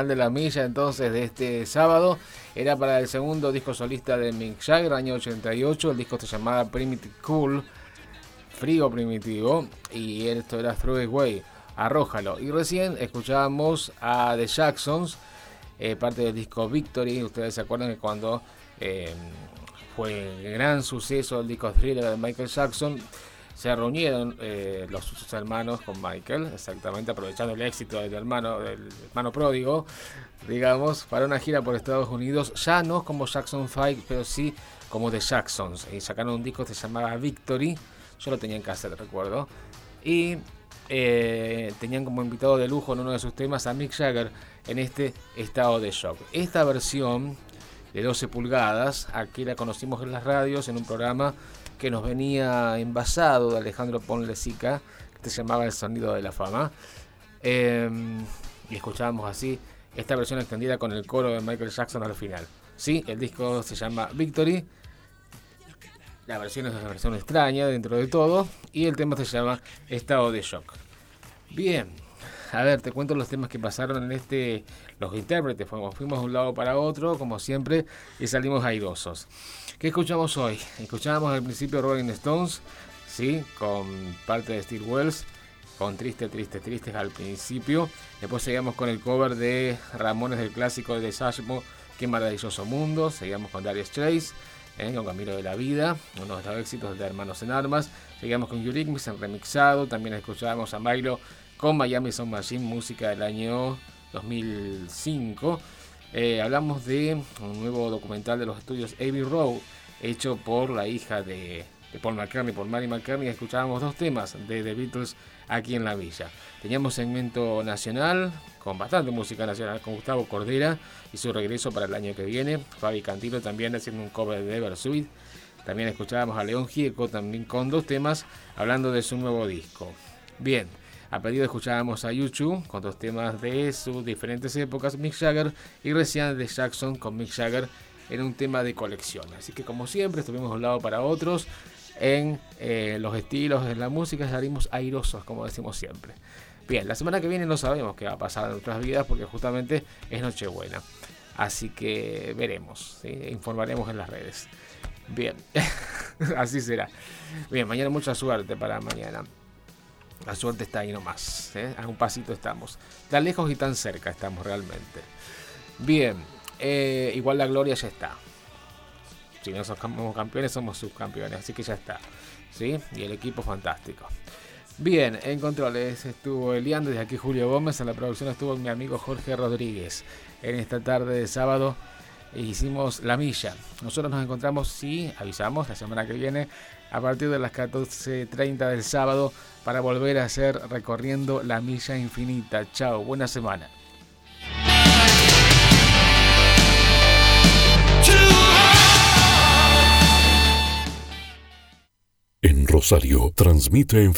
De la milla entonces de este sábado era para el segundo disco solista de Mick Jagger, año 88. El disco se llamaba Primitive Cool, frío primitivo, y esto era Throw It Away, arrójalo. Y recién escuchábamos a The Jacksons, eh, parte del disco Victory. Ustedes se acuerdan que cuando eh, fue gran suceso el disco Thriller de Michael Jackson, se reunieron eh, los sus hermanos con Michael, exactamente aprovechando el éxito del hermano, del hermano pródigo, digamos, para una gira por Estados Unidos, ya no como Jackson 5, pero sí como The Jacksons. Y sacaron un disco que se llamaba Victory, yo lo tenía en cassette, recuerdo. Y eh, tenían como invitado de lujo en uno de sus temas a Mick Jagger en este estado de shock. Esta versión de 12 pulgadas, aquí la conocimos en las radios en un programa que nos venía envasado de Alejandro Ponlesica, que se llamaba El Sonido de la Fama. Eh, y escuchábamos así esta versión extendida con el coro de Michael Jackson al final. Sí, el disco se llama Victory. La versión es una versión extraña dentro de todo. Y el tema se llama Estado de Shock. Bien, a ver, te cuento los temas que pasaron en este. Los intérpretes, fuimos, fuimos de un lado para otro, como siempre, y salimos airosos. ¿Qué escuchamos hoy? Escuchábamos al principio Rolling Stones, ¿sí? Con parte de Steve Wells, con Triste, Triste, Triste al principio. Después seguíamos con el cover de Ramones del clásico de Sashmo, Qué maravilloso mundo. Seguíamos con Darius Straits, ¿eh? con Camino de la Vida, uno de los éxitos de Hermanos en Armas. Seguíamos con Eurythmics en remixado. También escuchábamos a Milo con Miami Sound Machine, música del año 2005. Eh, hablamos de un nuevo documental de los estudios Abbey Road, hecho por la hija de, de Paul McCartney, por Mary McCartney. Escuchábamos dos temas de The Beatles aquí en la villa. Teníamos segmento nacional, con bastante música nacional, con Gustavo Cordera y su regreso para el año que viene. Fabi Cantilo también haciendo un cover de Eversweet. También escuchábamos a León Gieco también con dos temas hablando de su nuevo disco. Bien, a pedido escuchábamos a YouTube con dos temas de sus diferentes épocas, Mick Jagger y recién de Jackson con Mick Jagger en un tema de colección. Así que como siempre estuvimos de un lado para otros en eh, los estilos, en la música, salimos airosos como decimos siempre. Bien, la semana que viene no sabemos qué va a pasar en nuestras vidas porque justamente es Nochebuena. Así que veremos, informaremos en las redes. Bien, así será. Bien, mañana mucha suerte para mañana. La suerte está ahí nomás. ¿eh? A un pasito estamos. Tan lejos y tan cerca estamos realmente. Bien. eh, igual la gloria ya está. Si no somos campeones, somos subcampeones. Así que ya está. ¿Sí? Y el equipo fantástico. Bien, en controles estuvo Elian, desde aquí Julio Gómez, en la producción estuvo mi amigo Jorge Rodríguez. En esta tarde de sábado hicimos la milla. Nosotros nos encontramos, sí, avisamos, la semana que viene, a partir de las 14.30 del sábado, para volver a hacer recorriendo la milla infinita. Chao, buena semana. En Rosario transmite en